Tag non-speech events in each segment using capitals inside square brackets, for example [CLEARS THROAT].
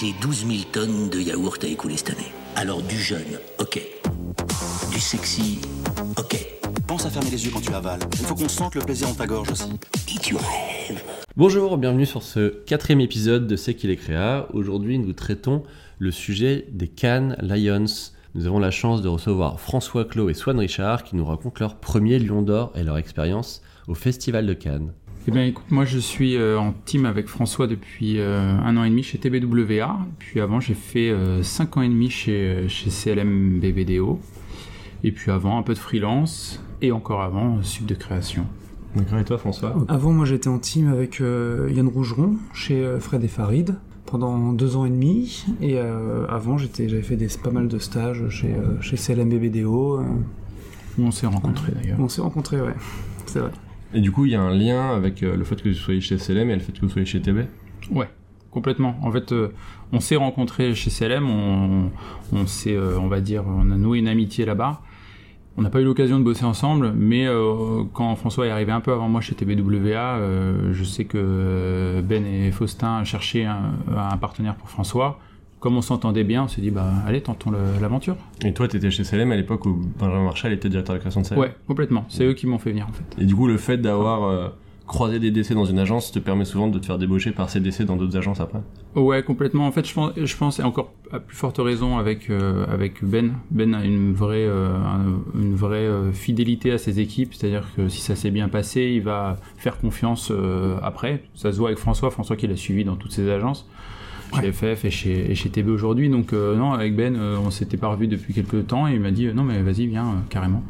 J'ai 12 000 tonnes de yaourt à écouler cette année. Alors du jeune, ok. Du sexy, ok. Pense à fermer les yeux quand tu avales. Il faut qu'on sente le plaisir dans ta gorge aussi. Et tu rêves. Bonjour, bienvenue sur ce quatrième épisode de C'est qui les créa. Aujourd'hui, nous traitons le sujet des Cannes Lions. Nous avons la chance de recevoir François Clos et Swan Richard qui nous racontent leur premier Lion d'Or et leur expérience au Festival de Cannes. Eh bien, écoute, moi je suis euh, en team avec François depuis euh, un an et demi chez TBWA. Puis avant, j'ai fait euh, cinq ans et demi chez, chez CLM BBDO. Et puis avant, un peu de freelance. Et encore avant, sub de création. D'accord, et toi François? Avant, moi j'étais en team avec euh, Yann Rougeron chez euh, Fred et Farid pendant deux ans et demi. Et euh, avant, j'étais, j'avais fait des, pas mal de stages chez, euh, chez CLM BBDO. euh, Où on s'est rencontrés d'ailleurs. on s'est rencontrés, ouais. C'est vrai. Et du coup, il y a un lien avec euh, le fait que vous soyez chez CLM et le fait que vous soyez chez TB Ouais, complètement. En fait, euh, on s'est rencontrés chez CLM, on, on s'est, euh, on va dire, on a noué une amitié là-bas. On n'a pas eu l'occasion de bosser ensemble, mais quand François est arrivé un peu avant moi chez TBWA, je sais que Ben et Faustin cherchaient un partenaire pour François. Comme on s'entendait bien, on s'est dit, bah allez, tentons l'aventure. Et toi, tu étais chez CLM à l'époque où Benjamin Marshall était directeur de création de CLM Ouais, complètement. C'est eux qui m'ont fait venir en fait. Et du coup, le fait d'avoir euh, croisé des décès dans une agence te permet souvent de te faire débaucher par ces décès dans d'autres agences après? Ouais, complètement. En fait, je pense, je pense et encore à plus forte raison avec euh, avec Ben. Ben a une vraie euh, un- une vraie fidélité à ses équipes, c'est-à-dire que si ça s'est bien passé, il va faire confiance après. Ça se voit avec François, François qui l'a suivi dans toutes ses agences. Chez FF et chez, et chez TB aujourd'hui. Donc, euh, non, avec Ben, euh, on s'était pas revu depuis quelques temps et il m'a dit euh, non, mais vas-y, viens, euh, carrément.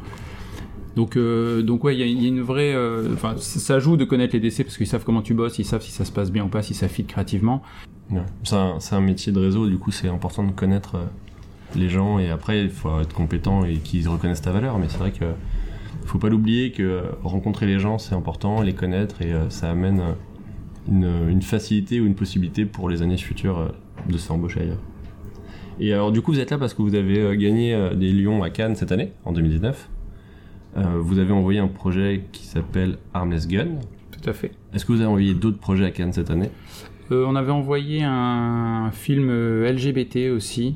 Donc, donc ouais, il y, a- il y a une vraie. Enfin, ça joue de connaître les décès parce qu'ils savent comment tu bosses, ils savent si ça se passe bien ou pas, si ça fit créativement. Ouais. C'est un, un métier de réseau, du coup, c'est important de connaître les gens et après, il faut être compétent et qu'ils reconnaissent ta valeur. Mais c'est vrai que faut pas l'oublier que rencontrer les gens, c'est important, les connaître et ça amène une, une facilité ou une possibilité pour les années futures euh, de se faire embaucher ailleurs. Et alors, du coup, vous êtes là parce que vous avez euh, gagné euh, des Lions à Cannes cette année, en 2019. Euh, vous avez envoyé un projet qui s'appelle Armless Gun. Tout à fait. Est-ce que vous avez envoyé d'autres projets à Cannes cette année? Euh, on avait envoyé un film LGBT aussi.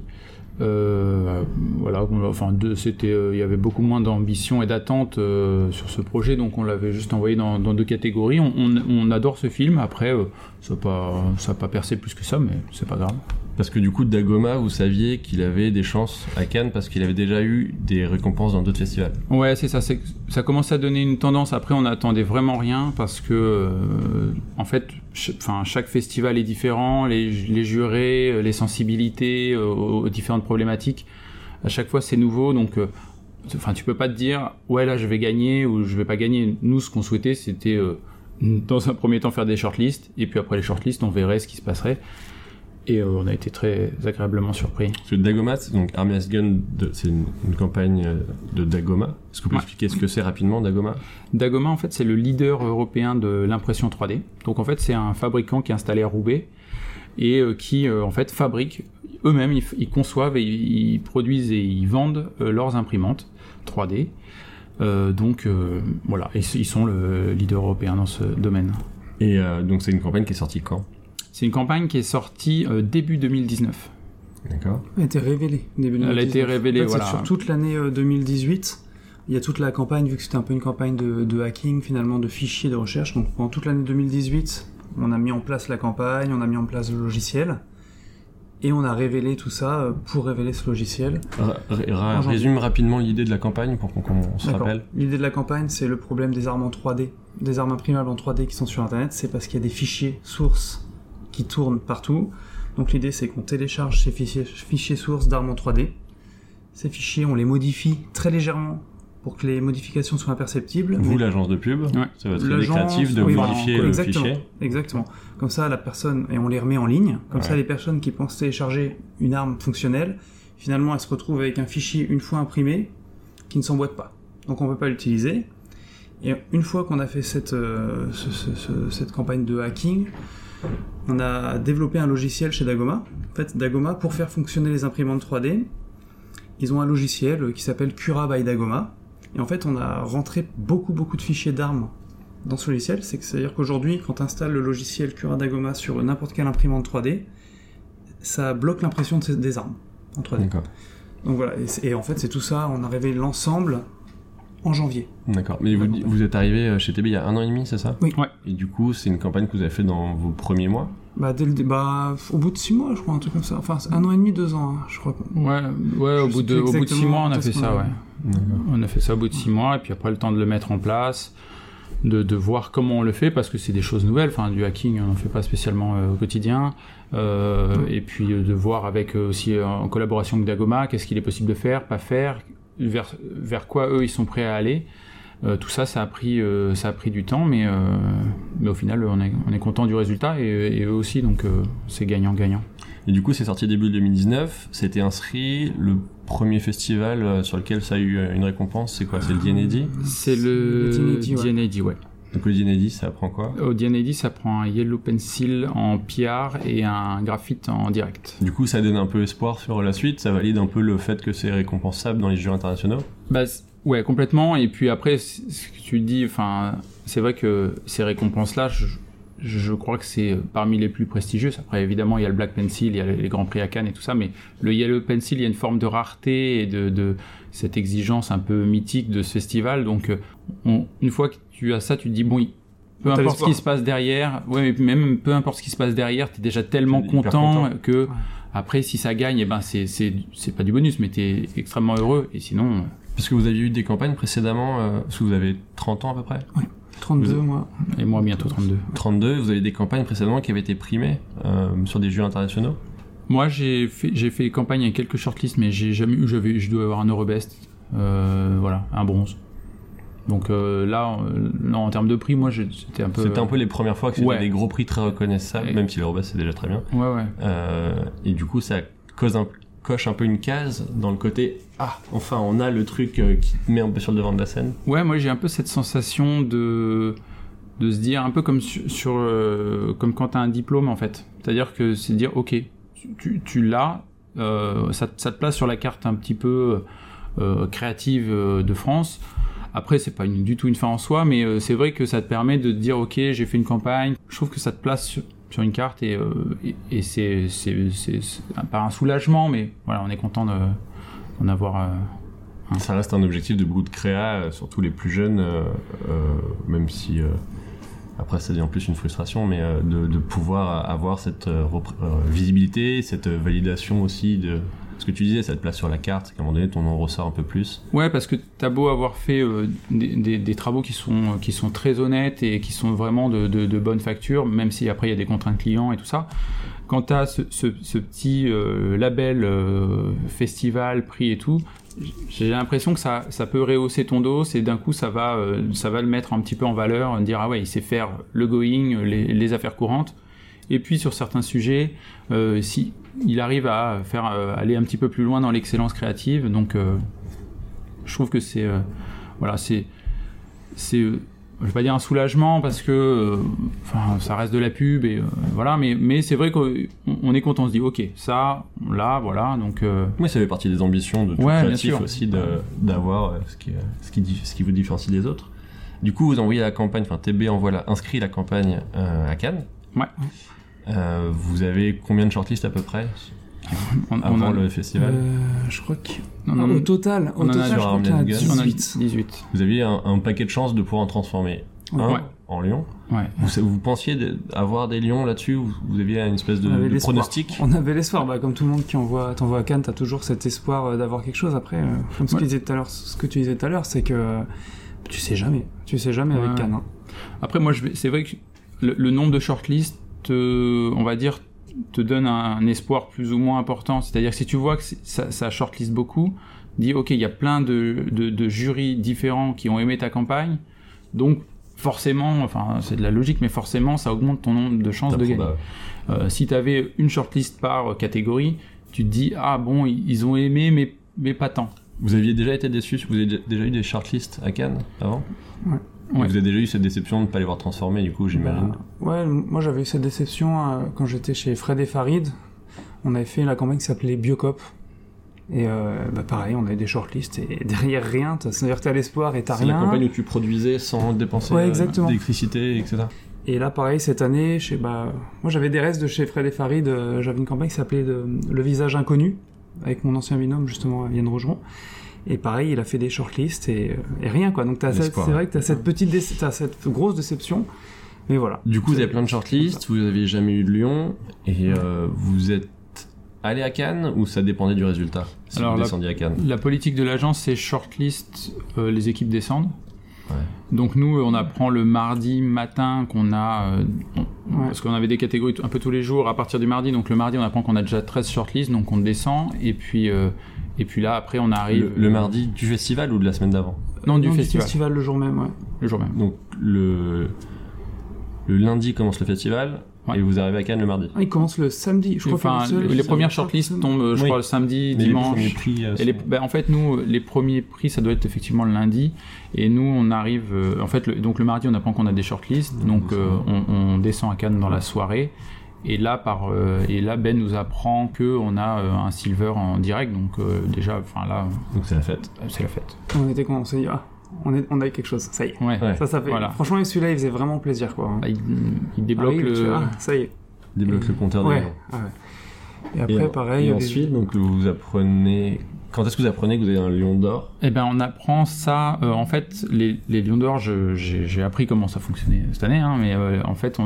Euh, voilà, enfin, c'était, euh, il y avait beaucoup moins d'ambition et d'attente euh, sur ce projet, donc on l'avait juste envoyé dans, deux catégories. On, adore ce film. Après, ça n'a pas, pas percé plus que ça, mais c'est pas grave. Parce que du coup, Dagoma, vous saviez qu'il avait des chances à Cannes parce qu'il avait déjà eu des récompenses dans d'autres festivals. Ouais, c'est ça. Ça commence à donner une tendance. Après, on n'attendait vraiment rien parce que, euh, en fait, ch- chaque festival est différent. Les, jurés, euh, les sensibilités euh, aux, différentes problématiques. À chaque fois, c'est nouveau. Donc, euh, enfin, tu peux pas te dire, ouais, là, je vais gagner ou je vais pas gagner. Nous, ce qu'on souhaitait, c'était, dans un premier temps, faire des shortlists. Et puis après les shortlists, on verrait ce qui se passerait. Et euh, on a été très agréablement surpris. Parce que Dagoma, c'est donc Armless Gun, c'est une, une campagne euh, de Dagoma. Est-ce que vous pouvez Ouais. expliquer ce que c'est rapidement, Dagoma? Dagoma, en fait, c'est le leader européen de l'impression 3D. Donc, en fait, c'est un fabricant qui est installé à Roubaix et euh, qui, euh, en fait, fabrique eux-mêmes, ils, conçoivent et ils, ils produisent et ils vendent euh, leurs imprimantes 3D. Euh, donc, voilà, et ils sont le leader européen dans ce domaine. Et donc, c'est une campagne qui est sortie quand? C'est une campagne qui est sortie euh, début 2019. D'accord. Elle a été révélée début Elle a 2019. été révélée, En fait, voilà. Sur toute l'année euh, 2018, il y a toute la campagne, vu que c'était un peu une campagne de, de hacking, finalement, de fichiers de recherche. Donc pendant toute l'année 2018, on a mis en place la campagne, on a mis en place le logiciel. Et on a révélé tout ça euh, pour révéler ce logiciel. Janvier. résume rapidement l'idée de la campagne pour qu'on qu'on se rappelle. L'idée de la campagne, c'est le problème des armes en 3D, des armes imprimables en 3D qui sont sur Internet. C'est parce qu'il y a des fichiers sources qui tournent partout. Donc l'idée, c'est qu'on télécharge ces fichiers, fichiers sources d'armes en 3D. Ces fichiers, on les modifie très légèrement pour que les modifications soient imperceptibles. Vous, Mais l'agence de pub, Ouais. c'est votre idée l'agence- créative de oui, voilà, modifier le exactement, fichier. Exactement. Comme ça, la personne, et on les remet en ligne. Comme Ouais. ça, les personnes qui pensent télécharger une arme fonctionnelle, finalement, elles se retrouvent avec un fichier une fois imprimé qui ne s'emboîte pas. Donc, on peut pas l'utiliser. Et une fois qu'on a fait cette, euh, ce- ce- ce- cette campagne de hacking, on a développé un logiciel chez Dagoma. En fait, Dagoma, pour faire fonctionner les imprimantes 3D, ils ont un logiciel qui s'appelle Cura by Dagoma. Et en fait, on a rentré beaucoup, beaucoup de fichiers d'armes dans ce logiciel. C'est-à-dire qu'aujourd'hui, quand tu installes le logiciel Cura Dagoma sur n'importe quelle imprimante 3D, ça bloque l'impression des armes en 3D. D'accord. Donc voilà, et, et en fait c'est tout ça, on a révélé l'ensemble en janvier. D'accord. Mais vous, vous êtes arrivé euh, chez TB il y a un an et demi, c'est ça? Oui. Ouais. Et du coup, c'est une campagne que vous avez fait dans vos premiers mois? Bah, dès le, dé- bah, au bout de six mois, je crois, un truc comme ça. Enfin, c'est un an et demi, deux ans, hein, je crois. Ouais, ouais au, bout de, plus au bout de six mois, on a fait ça, ouais. On a fait ça au bout de six mois, et puis après le temps de le mettre en place, de, de voir comment on le fait, parce que c'est des choses nouvelles. Enfin, du hacking, on n'en fait pas spécialement euh, au quotidien. Euh, Et puis euh, de voir avec euh, aussi euh, en collaboration avec Dagoma, qu'est-ce qu'il est possible de faire, pas faire, vers, vers quoi eux ils sont prêts à aller. Euh, tout ça, ça a pris, euh, ça a pris du temps, mais, euh, mais au final, on est, on est content du résultat et, et eux aussi, donc euh, c'est gagnant-gagnant. Et du coup, c'est sorti début 2019. C'était inscrit. Le premier festival euh, sur lequel ça a eu une récompense, c'est quoi? C'est le DNAD C'est le Le DNAD, ouais. Donc le DNAD, ça apprend quoi? Au DNAD, ça prend un yellow pencil en PR et un graphite en direct. Du coup, ça donne un peu espoir sur la suite. Ça valide un peu le fait que c'est récompensable dans les jeux internationaux? Bah, ouais, complètement. Et puis après, ce que tu dis, enfin, c'est vrai que ces récompenses-là, je, je crois que c'est parmi les plus prestigieuses. Après, évidemment, il y a le Black Pencil, il y a les Grands Prix à Cannes et tout ça, mais le Yellow Pencil, il y a une forme de rareté et de, de cette exigence un peu mythique de ce festival. Donc, euh, on- une fois que tu as ça, tu te dis, bon, peu importe ce qui se passe derrière, ouais, mais même peu importe ce qui se passe derrière, t'es déjà tellement content, content. que après, si ça gagne, eh ben, c'est, c'est, c'est pas du bonus, mais t'es extrêmement heureux. Et sinon, euh, Parce que vous aviez eu des campagnes précédemment, euh, parce que vous avez 30 ans à peu près 32 Vous- mois. et moi bientôt 32. 32, vous avez des campagnes précédemment qui avaient été primées euh, sur des jeux internationaux Moi, j'ai fait, j'ai fait campagne avec quelques shortlists, mais j'ai jamais eu, j'avais, je dois avoir un Eurobest, euh, voilà, un bronze. Donc euh, là, là, en termes de prix, moi, c'était un peu. C'était un peu les premières fois que c'était Ouais. des gros prix très reconnaissables, Et- même si l'Eurobest c'est déjà très bien. Ouais, ouais. Euh, et du coup, ça cause un, coche un peu une case dans le côté Ah, enfin, on a le truc euh, qui te met un peu sur le devant de la scène. Ouais, moi, j'ai un peu cette sensation de de se dire un peu comme sur, sur, comme quand t'as un diplôme en fait. C'est-à-dire que c'est de dire ok, tu, l'as, euh, ça, te- place sur la carte un petit peu euh, créative euh, de France. Après, c'est pas du tout une fin en soi, mais c'est vrai que ça te permet de te dire ok, j'ai fait une campagne. Je trouve que ça te place sur, une carte et, et, et c'est pas un soulagement, mais voilà, on est content de d'en avoir. Ça reste un objectif de beaucoup de créa, surtout les plus jeunes, même si après ça devient plus une frustration, mais euh, de, pouvoir avoir cette euh, euh, visibilité, cette validation aussi de ce que tu disais, ça te place sur la carte, qu'à un moment donné ton nom ressort un peu plus. Ouais, parce que t'as beau avoir fait des, travaux qui sont, qui sont très honnêtes et qui sont vraiment de, de, de bonne facture, même si après il y a des contraintes clients et tout ça. Quand t'as ce, ce, petit label festival, prix et tout, j'ai l'impression que ça, ça peut rehausser ton dos et d'un coup ça va, euh, ça va le mettre un petit peu en valeur, dire ah ouais, il sait faire le going, les, affaires courantes. Et puis sur certains sujets, euh, si il arrive à faire euh, aller un petit peu plus loin dans l'excellence créative, donc je trouve que c'est voilà c'est c'est je vais pas dire un soulagement parce que euh, enfin ça reste de la pub et euh, voilà mais mais c'est vrai qu'on on est content on se dit ok ça là voilà donc euh, Oui, ça fait partie des ambitions de tout Ouais, créatif aussi d'avoir ce qui, ce, qui, dif- ce qui vous différencie des autres. Du coup, vous envoyez la campagne, enfin TB envoie la, inscrit la campagne à Cannes. Ouais. Vous avez combien de shortlists à peu près? On, [LAUGHS] on avant a- le festival Euh, je crois que. en- au total, au on en a total, sur je crois qu'il y en a Armland Gun. on en a 18. 18 Vous aviez un, un paquet de chances de pouvoir en transformer un Ouais. en Lyon. ouais Vous, vous pensiez de- avoir des lions là-dessus vous, vous aviez une espèce de, pronostic? On avait l'espoir, bah, comme tout le monde qui envoie, t'envoie à Cannes, t'as toujours cet espoir euh, d'avoir quelque chose. Après, euh, [LAUGHS] comme ce, Ouais. qu'il disait tout à l'heure, ce que tu disais tout à l'heure, c'est que tu sais jamais. Tu sais jamais avec. Cannes. hein. Après, moi, c'est vrai que le, le nombre de shortlists, on va dire, te donne un, un espoir plus ou moins important. C'est-à-dire que si tu vois que ça, ça shortlist beaucoup, dis ok, il y a plein de, de, de jurys différents qui ont aimé ta campagne, donc forcément, enfin c'est de la logique, mais forcément ça augmente ton nombre de chances de gagner. Euh, si tu avais une shortlist par catégorie, tu te dis ah bon, ils ils ont aimé, mais, mais pas tant. Vous aviez déjà été déçu Vous avez déjà eu des shortlists à Cannes avant? Ouais. Ouais. Vous avez déjà eu cette déception de ne pas les voir transformer, du coup, j'imagine. Bah, ouais, moi j'avais eu cette déception euh, quand j'étais chez Fred et Farid. On avait fait la campagne qui s'appelait Biocop. Et euh, bah, pareil, on avait des shortlists et [LAUGHS] derrière rien. C'est-à-dire t'as l'espoir et t'as C'est la rien. campagne où tu produisais sans dépenser Ouais, euh, exactement. d'électricité, etc. Et là, pareil, cette année, chez, bah, moi j'avais des restes de chez Fred et Farid. euh, j'avais une campagne qui s'appelait Le visage inconnu, avec mon ancien binôme, justement, Yann Rogeron. Et pareil, il a fait des shortlists et, euh, et rien, quoi. Donc c'est vrai que t'as cette petite, déce- t'as cette grosse déception. Mais voilà. Du coup, vous avez plein de shortlists, vous avez jamais eu de Lyon, et euh, vous êtes allé à Cannes ou ça dépendait du résultat si Alors, vous la- descendiez à Cannes? La politique de l'agence, c'est shortlist, euh, les équipes descendent. Ouais. Donc nous, on apprend le mardi matin qu'on a... euh, on- Ouais. Parce qu'on avait des catégories un peu tous les jours à partir du mardi. Donc le mardi, on apprend qu'on a déjà 13 shortlists, donc on descend. Et puis, euh, et puis là, après, on arrive... le, le mardi du festival ou de la semaine d'avant Non, du Non, festival, le jour même, ouais. le jour même. Donc le, le lundi commence le festival, Ouais. et vous arrivez à Cannes le mardi. Ah, il commence le samedi. Je crois Enfin, que le seul- les c'est- premières shortlists tombent, je Oui. crois, le samedi, Mais les dimanche. premiers prix, euh, Et les, sont- ben, en fait, nous, les premiers prix, ça doit être effectivement le lundi. Et nous, on arrive. euh, en fait, le, donc le mardi, on apprend qu'on a des shortlists. Donc, euh, on, on descend à Cannes dans la soirée. Et là, par, euh, et là, Ben nous apprend que on a euh, un silver en direct. Donc, euh, déjà, enfin là, Donc c'est la fête. c'est la fête. On était con, on s'est dit, ah, on, est, on a eu quelque chose, ça y est. Ouais. Ça, ça fait. Voilà. Franchement, celui-là, il faisait vraiment plaisir, quoi. Là, il, il débloque tu le. ah, ça y est. Débloque le compteur des Ouais. ah ouais. Et après, et, pareil. et des- ensuite, donc vous apprenez. Quand est-ce que vous apprenez que vous avez un lion d'or? Eh ben, on apprend ça. euh, en fait, les, Lions d'Or, j'ai appris comment ça fonctionnait cette année, hein, mais euh, en fait,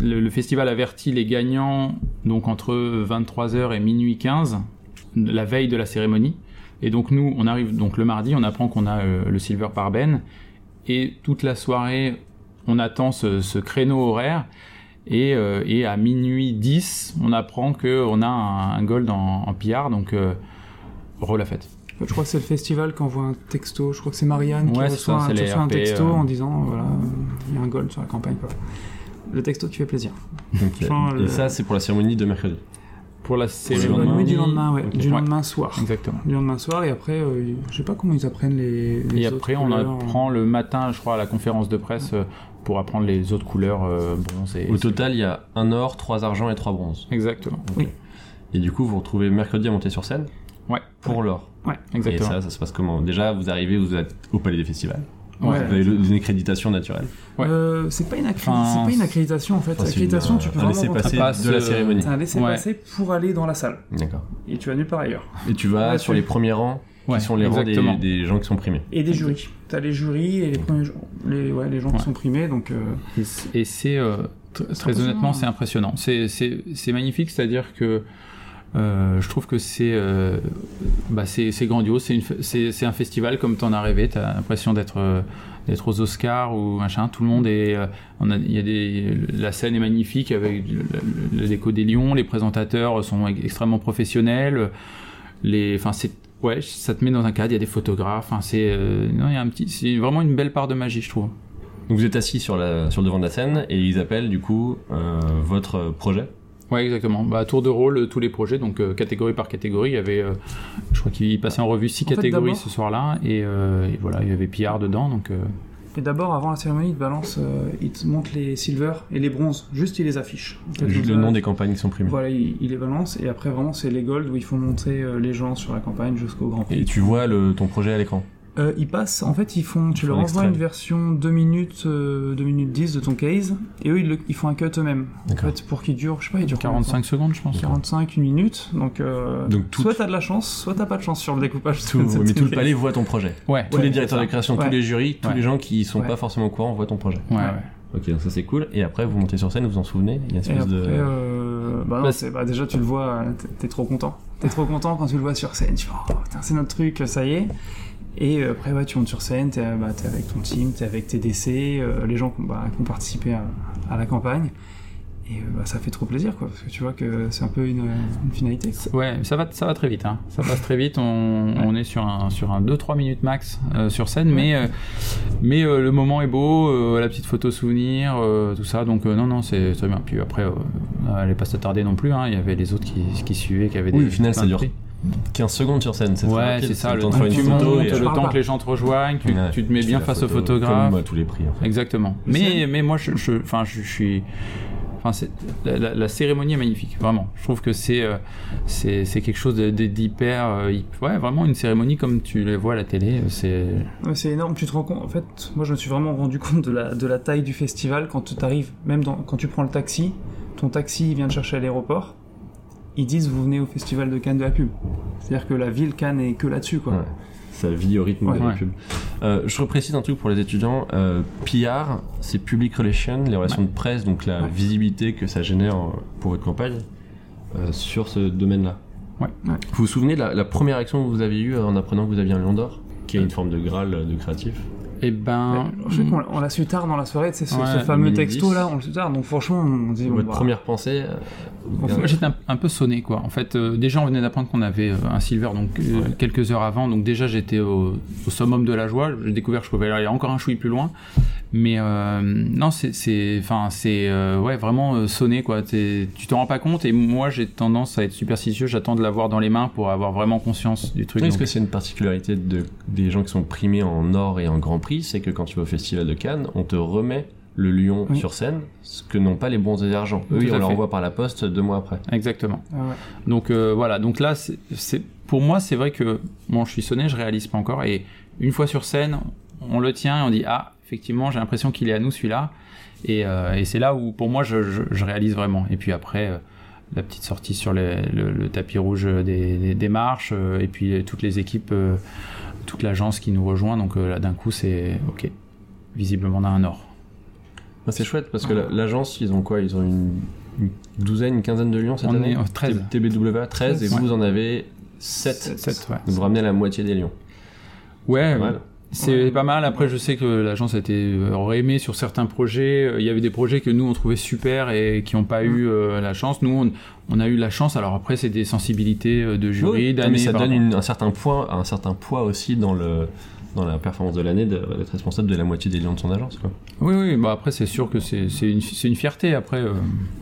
le, festival avertit les gagnants donc entre 23h et minuit 15, la veille de la cérémonie. Et donc nous, on arrive donc le mardi, on apprend qu'on a euh, le silver par Ben, et toute la soirée, on attend ce, créneau horaire. Et, et à minuit 10, on apprend qu'on a un, gold en, en PR, donc la fête. Je crois que c'est le festival qui envoie un texto. Je crois que c'est Marianne qui Ouais, c'est reçoit, ça, un, qui reçoit texto euh. en disant voilà, il y a un gold sur la campagne. Quoi. Le texto qui fait plaisir. [LAUGHS] Enfin, Et le- ça, c'est pour la cérémonie de mercredi. Pour la cérémonie. la nuit du lendemain, ouais. Du Ouais, lendemain soir. Exactement. Du lendemain soir, et après, euh, je sais pas comment ils apprennent les. les Et autres après, on couleurs. apprend le matin, je crois, à la conférence de presse euh, pour apprendre les autres couleurs euh, bronze et. Au total, il y a un or, trois argent et trois bronzes. Exactement. Et du coup, vous vous retrouvez mercredi à monter sur scène Ouais. pour l'or. Et Exactement. ça, ça se passe comment? Déjà, vous arrivez, vous êtes au palais des festivals. Ouais. Vous avez le- une accréditation naturelle. Ouais. Euh, c'est pas, Enfin, c'est pas une accréditation en fait. Enfin, une- tu peux un vraiment laisser-passer passe, de la cérémonie. C'est un laisser-passer pour aller dans la salle. D'accord. Et tu vas nulle part ailleurs. Et tu vas Ouais, sur tu- les premiers rangs, Ouais, qui sont les rangs des, gens qui sont primés. Et des jurys. T'as les jurys et les premiers les, ouais, les gens Ouais. qui sont primés, donc. euh, Et Et c'est euh, tr- très impressionnant. honnêtement, c'est impressionnant. C'est- C'est c'est magnifique, c'est-à-dire que euh, je trouve que c'est euh, bah, grandiose. C'est un festival comme t'en as rêvé. T'as l'impression d'être euh, aux Oscars ou machin. Tout le monde est. euh, il y a la scène est magnifique avec le déco des lions. Les présentateurs sont ex- extrêmement professionnels. Enfin ouais, ça te met dans un cadre. Il y a des photographes. C'est euh, vraiment une belle part de magie, je trouve. Donc vous êtes assis sur, la, le devant de la scène et ils appellent du coup euh, votre projet? Ouais, exactement. Bah, à tour de rôle, euh, tous les projets, donc euh, catégorie par catégorie. Il y avait, euh, je crois qu'il passait en revue six En fait, catégories ce soir-là, et, euh, et voilà, il y avait PR dedans, donc. euh, Et d'abord, avant la cérémonie, ils te balancent, euh, ils te montrent les silver et les bronzes. Juste, ils les. En fait, Juste le nom des campagnes qui sont primées. Voilà, ils, ils les balancent. Et après, vraiment, c'est les gold où il faut montrer euh, les gens sur la campagne jusqu'au Grand Prix. Et tu vois le, ton projet à l'écran. Euh, ils passent, en fait, ils font, tu Ils font leur un envoies une version 2 minutes, euh, 2 minutes 10 de ton case, et eux, ils, le- ils font un cut eux-mêmes. En fait, pour qu'il dure, je sais pas, il dure combien de 45 secondes, je pense. temps 45, une minute. Donc, euh, Donc tout- soit t'as de la chance, soit t'as pas de chance sur le découpage. Tout, mais tout le palais voit ton projet. Ouais, Tous Ouais, les directeurs de création, Ouais. tous les jurys, tous Ouais. les gens qui sont Ouais. pas forcément au courant voient ton projet. ouais. Ok, donc ça c'est cool. Et après vous montez sur scène, vous vous en souvenez Il y a une espèce après, de. euh, bah, non, Bah, bah, déjà tu le vois, t'es- trop content. T'es trop content quand tu le vois sur scène. Tu fais, oh putain, c'est notre truc, ça y est. Et euh, après, ouais, tu montes sur scène, t'es bah, t'es avec ton team, t'es avec tes DC, euh, les gens qui ont, bah, qui ont participé à, à la campagne. Et euh, bah, ça fait trop plaisir, quoi, parce que tu vois que c'est un peu une, une finalité. Ouais, ça va, ça va très vite. Hein. Ça passe très vite. On, on est sur un, sur un 2-3 minutes max euh, sur scène, mais, euh, mais euh, le moment est beau, euh, la petite photo souvenir, euh, tout ça. Donc euh, non, non, c'est très bien. Puis après, euh, on n'allait pas s'attarder non plus. Hein. Il y avait les autres qui, qui suivaient, qui avaient Oui, des. au final, ça dure prix. 15 secondes sur scène. c'est Ouais, c'est ça. Le temps de temps faire que une tu photo montes, et- le temps que les gens te rejoignent, tu, Ouais, tu te mets tu bien face au photo, photographe. Comme à tous les prix. en fait. Exactement. Mais Mais, moi, je, je, enfin, je, je suis. Enfin, c'est, la, la- la cérémonie est magnifique, vraiment. Je trouve que c'est, euh, c'est, c'est quelque chose de- de- d'hyper. euh, ouais, vraiment une cérémonie comme tu les vois à la télé. euh, C'est. Ouais, c'est énorme, tu te rends compte. En fait, moi je me suis vraiment rendu [LAUGHS] compte de la, de la taille du festival quand tu arrives, même dans, quand tu prends le taxi, ton taxi il vient te chercher à l'aéroport, ils disent vous venez au festival de Cannes de la pub. C'est-à-dire que la ville Cannes est que là-dessus quoi. Ouais. Ça vit au rythme Ouais. de la Ouais. pub. Euh, je reprécise un truc pour les étudiants. Euh, PR, c'est Public Relations, les relations de presse, donc la Ouais. visibilité que ça génère euh, pour votre campagne euh, sur ce domaine-là. Ouais. Ouais. Vous vous souvenez de la, la première action que vous avez eue en apprenant que vous aviez un lion d'or Qui est une forme de Graal euh, de créatif? Eh ben. Je sais qu'on l'a- on l'a su tard dans la soirée, c'est ce, Ouais, ce le fameux texto 10. là, on le su tard. Donc franchement, on dit bon, votre bah, première pensée euh, j'étais un, un peu sonné quoi. En fait, euh, déjà on venait d'apprendre qu'on avait euh, un silver donc euh, Ouais. quelques heures avant, donc déjà j'étais au, au summum de la joie. J'ai découvert que je pouvais aller encore un chouille plus loin, mais non, c'est, enfin c'est ouais vraiment sonné quoi. Tu t'en rends pas compte et moi j'ai tendance à être superstitieux. J'attends de l'avoir dans les mains pour avoir vraiment conscience du truc. Est-ce donc- que c'est une particularité de, des gens qui sont primés en or et en grand prix? C'est que quand tu vas au festival de Cannes, on te remet le lion Oui. sur scène, ce que n'ont pas les bons et d'argent. Eux, ils envoie par la poste deux mois après. Exactement. ah ouais. Donc euh, voilà, donc là, c'est, pour moi, c'est vrai que bon, je suis sonné, je réalise pas encore. Et une fois sur scène, on le tient et on dit ah, effectivement, j'ai l'impression qu'il est à nous celui-là. Et, euh, et c'est là où pour moi, je, je- je réalise vraiment. Et puis après, euh, la petite sortie sur les- le, le tapis rouge des, des- des marches, euh, et puis toutes les équipes, euh, toute l'agence qui nous rejoint. Donc euh, là, d'un coup, c'est ok. Visiblement, on a un or. Ah, c'est chouette parce que la- l'agence, ils ont quoi? Ils ont une, une douzaine, une quinzaine de lions cette On année est, euh, 13. T- TBWA 13 et Ouais. vous, en avez 7. Sept, ouais. Vous ramenez la moitié des lions. Ouais, Pas mal. C'est Ouais. pas mal. Après, je sais que l'agence a été euh, aurait aimé sur certains projets. Euh, Il y avait des projets que nous on trouvait super et qui n'ont pas eu euh, la chance. Nous, on, on a eu la chance. Alors après, c'est des sensibilités euh, de jury, Oui, mais d'années. ça par donne une- un certain point, un certain poids aussi dans le dans la performance de l'année d'être responsable de la moitié des lions de son agence. Quoi. Oui, oui. Bah après, c'est sûr que c'est une, une fierté. Après, euh,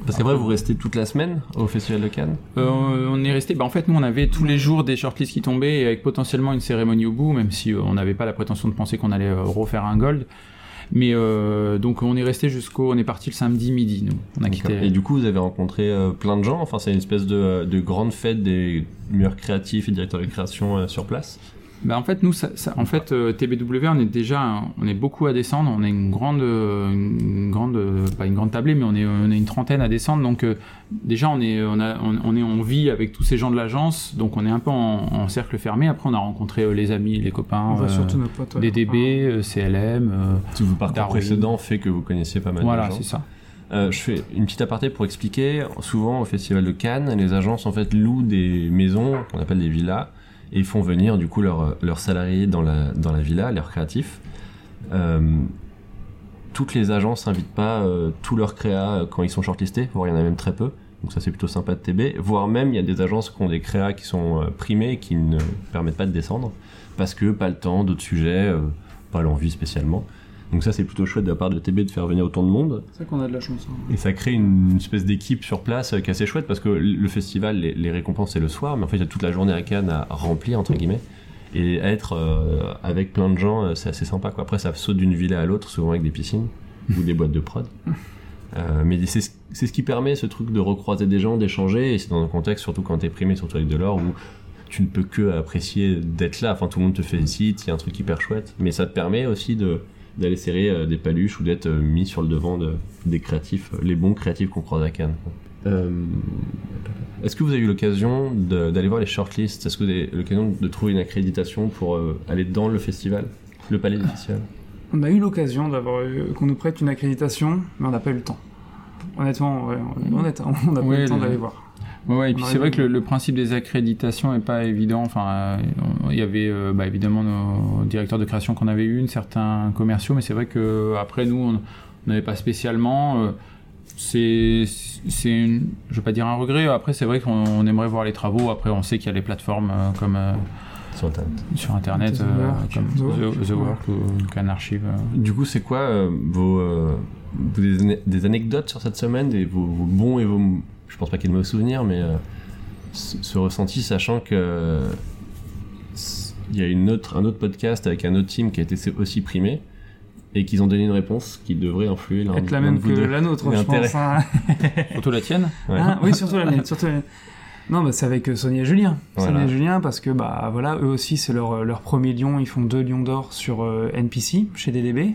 Parce qu'après, vous restez toute la semaine au Festival de Cannes? euh, on est resté. Bah en fait, nous, on avait tous les jours des shortlists qui tombaient et avec potentiellement une cérémonie au bout, même si euh, on n'avait pas la prétention de penser qu'on allait euh, refaire un gold. Mais euh, donc on est resté jusqu'au, on est parti le samedi midi. Nous, on a quitté. Et du coup, vous avez rencontré euh, plein de gens? Enfin, c'est une espèce de, de grande fête des meilleurs créatifs et directeurs de création euh, sur place? Bah en fait nous ça, ça- en fait euh, TBW on est déjà on est beaucoup à descendre on est une grande une grande pas une grande tablée mais on est on est une trentaine à descendre donc euh, déjà on est on a on, on est on vit avec tous ces gens de l'agence donc on est un peu en, en cercle fermé après on a rencontré euh, les amis les copains On voit euh, surtout nos potes. ouais. des DB euh, CLM euh, Tout vos parcours Darwin. précédents fait que vous connaissiez pas mal voilà de gens. c'est ça Euh, je fais une petite aparté pour expliquer. Souvent, au Festival de Cannes, les agences en fait louent des maisons qu'on appelle des villas et font venir du coup leurs leurs salariés dans la dans la villa, leurs créatifs. Euh, toutes les agences n'invitent pas euh, tous leurs créas euh, quand ils sont shortlistés, voire il y en a même très peu. Donc ça c'est plutôt sympa de TB. Voire même il y a des agences qui ont des créas qui sont primés et qui ne permettent pas de descendre parce que pas le temps, d'autres sujets, pas l'envie spécialement. Donc ça c'est plutôt chouette de la part de TB de faire venir autant de monde. C'est qu'on a de la chance. hein. Et ça crée une espèce d'équipe sur place euh, qui est assez chouette parce que le festival, les, les récompenses c'est le soir, mais en fait il y a toute la journée à Cannes à remplir entre guillemets. Et être euh, avec plein de gens, euh, c'est assez sympa quoi. Après ça saute d'une villa à l'autre, souvent avec des piscines [LAUGHS] ou des boîtes de prod. Euh, mais c'est ce- c'est ce qui permet ce truc de recroiser des gens, d'échanger, et c'est dans un contexte, surtout quand t'es primé, surtout avec de l'or, où tu ne peux que apprécier d'être là. Enfin, tout le monde te félicite, il y a un truc hyper chouette. Mais ça te permet aussi de d'aller serrer euh, des paluches ou d'être euh, mis sur le devant de, des créatifs, euh, les bons créatifs qu'on croise à Cannes. Euh, Est-ce que vous avez eu l'occasion de- d'aller voir les shortlists? Est-ce que vous avez eu l'occasion de trouver une accréditation pour euh, aller dans le festival, le palais du festival On a eu l'occasion d'avoir eu- qu'on nous prête une accréditation, mais on n'a pas eu le temps. Honnêtement, ouais, on n'a pas Ouais, eu le temps le- d'aller voir. Ouais, ouais, et puis c'est vrai que le, principe des accréditations est pas évident. Enfin, euh, il y avait euh, bah, évidemment nos directeurs de création qu'on avait eu, certains commerciaux, mais c'est vrai que après nous, on on n'avait pas spécialement. euh, c'est, c'est, je veux pas dire un regret. Après, c'est vrai qu'on on aimerait voir les travaux. Après, on sait qu'il y a les plateformes euh, comme euh, sur Internet sur Internet, The euh, Work, comme The Work ou Can Archive. euh. Du coup, c'est quoi euh, vos, euh, vos- des, des anecdotes sur cette semaine, des, vos, vos bons et vos, je pense pas qu'il y ait de mauvais souvenirs, mais euh, ce, ce ressenti, sachant que euh, il y a une autre, un autre podcast avec un autre team qui a été aussi primé, et qu'ils ont donné une réponse qui devrait influer l'un Être la même que la nôtre, Et je pense. hein. [LAUGHS] Surtout la tienne. Ouais. Hein oui, surtout la mienne. Surtout la mienne. Non, bah, c'est avec euh, Sonia et Julien. Voilà. Sonia et Julien, parce que bah voilà, eux aussi, c'est leur, leur premier lion. Ils font deux lions d'or sur euh, NPC chez DDB.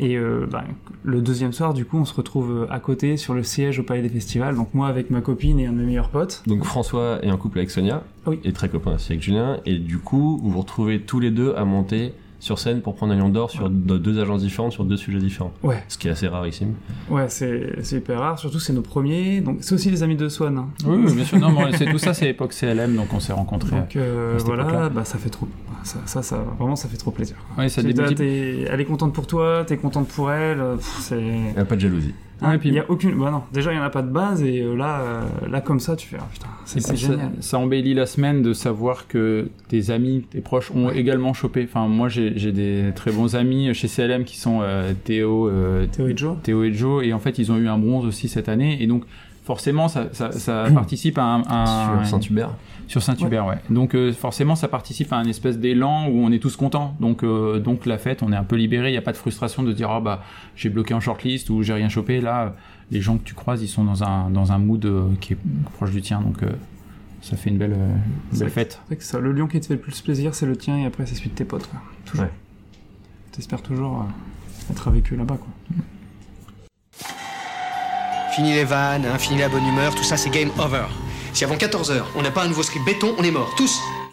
Et euh, bah, le deuxième soir, du coup, on se retrouve euh, à côté sur le siège au Palais des Festivals. Donc moi avec ma copine et un de mes meilleurs potes. Donc François est en couple avec Sonia, Oui. et très copain aussi avec Julien, et du coup vous vous retrouvez tous les deux à monter sur scène pour prendre un lion d'or sur de- deux agences différentes sur deux sujets différents. Ouais, Ce qui est assez rarissime. ouais, c'est c'est hyper rare. Surtout, c'est nos premiers. Donc c'est aussi les amis de Swan. hein. Oui, oui, bien sûr. Non, mais c'est tout ça, c'est l'époque CLM, donc on s'est rencontrés. Donc euh, voilà, bah ça fait trop. Ça, ça, ça, vraiment, ça fait trop plaisir. Ouais, ça elle est contente pour toi, t'es contente pour elle. euh, C'est. Il n'y a pas de jalousie. Puis- il y a aucune. Bah non, déjà il y en a pas de base et euh, là, euh, là comme ça, tu fais ah, putain, c'est puis ça, génial. ça embellit la semaine de savoir que tes amis, tes proches ont également chopé. Enfin, moi, j'ai j'ai des très bons amis chez CLM qui sont euh, Théo, euh, Théo et Joe. Théo et Joe, et en fait, ils ont eu un bronze aussi cette année, et donc forcément, ça, ça, ça [CLEARS THROAT] participe à un, un- Sur Saint-Hubert. sur Saint-Hubert, ouais. Donc euh, forcément, ça participe à un espèce d'élan où on est tous contents. Donc, euh, donc la fête, on est un peu libéré. Il n'y a pas de frustration de dire, ah bah, j'ai bloqué en shortlist ou j'ai rien chopé. Là, les gens que tu croises, ils sont dans un dans un mood euh, qui est proche du tien. Donc, euh, ça fait une belle, euh, une belle fête. C'est ça, le lion qui te fait le plus plaisir, c'est le tien et après c'est celui de tes potes. Quoi. Toujours. Ouais. T'espères toujours euh, être avec eux là-bas. quoi. Fini les vannes, hein, fini la bonne humeur, tout ça c'est game over. Si avant 14h on n'a pas un nouveau script béton, on est mort, tous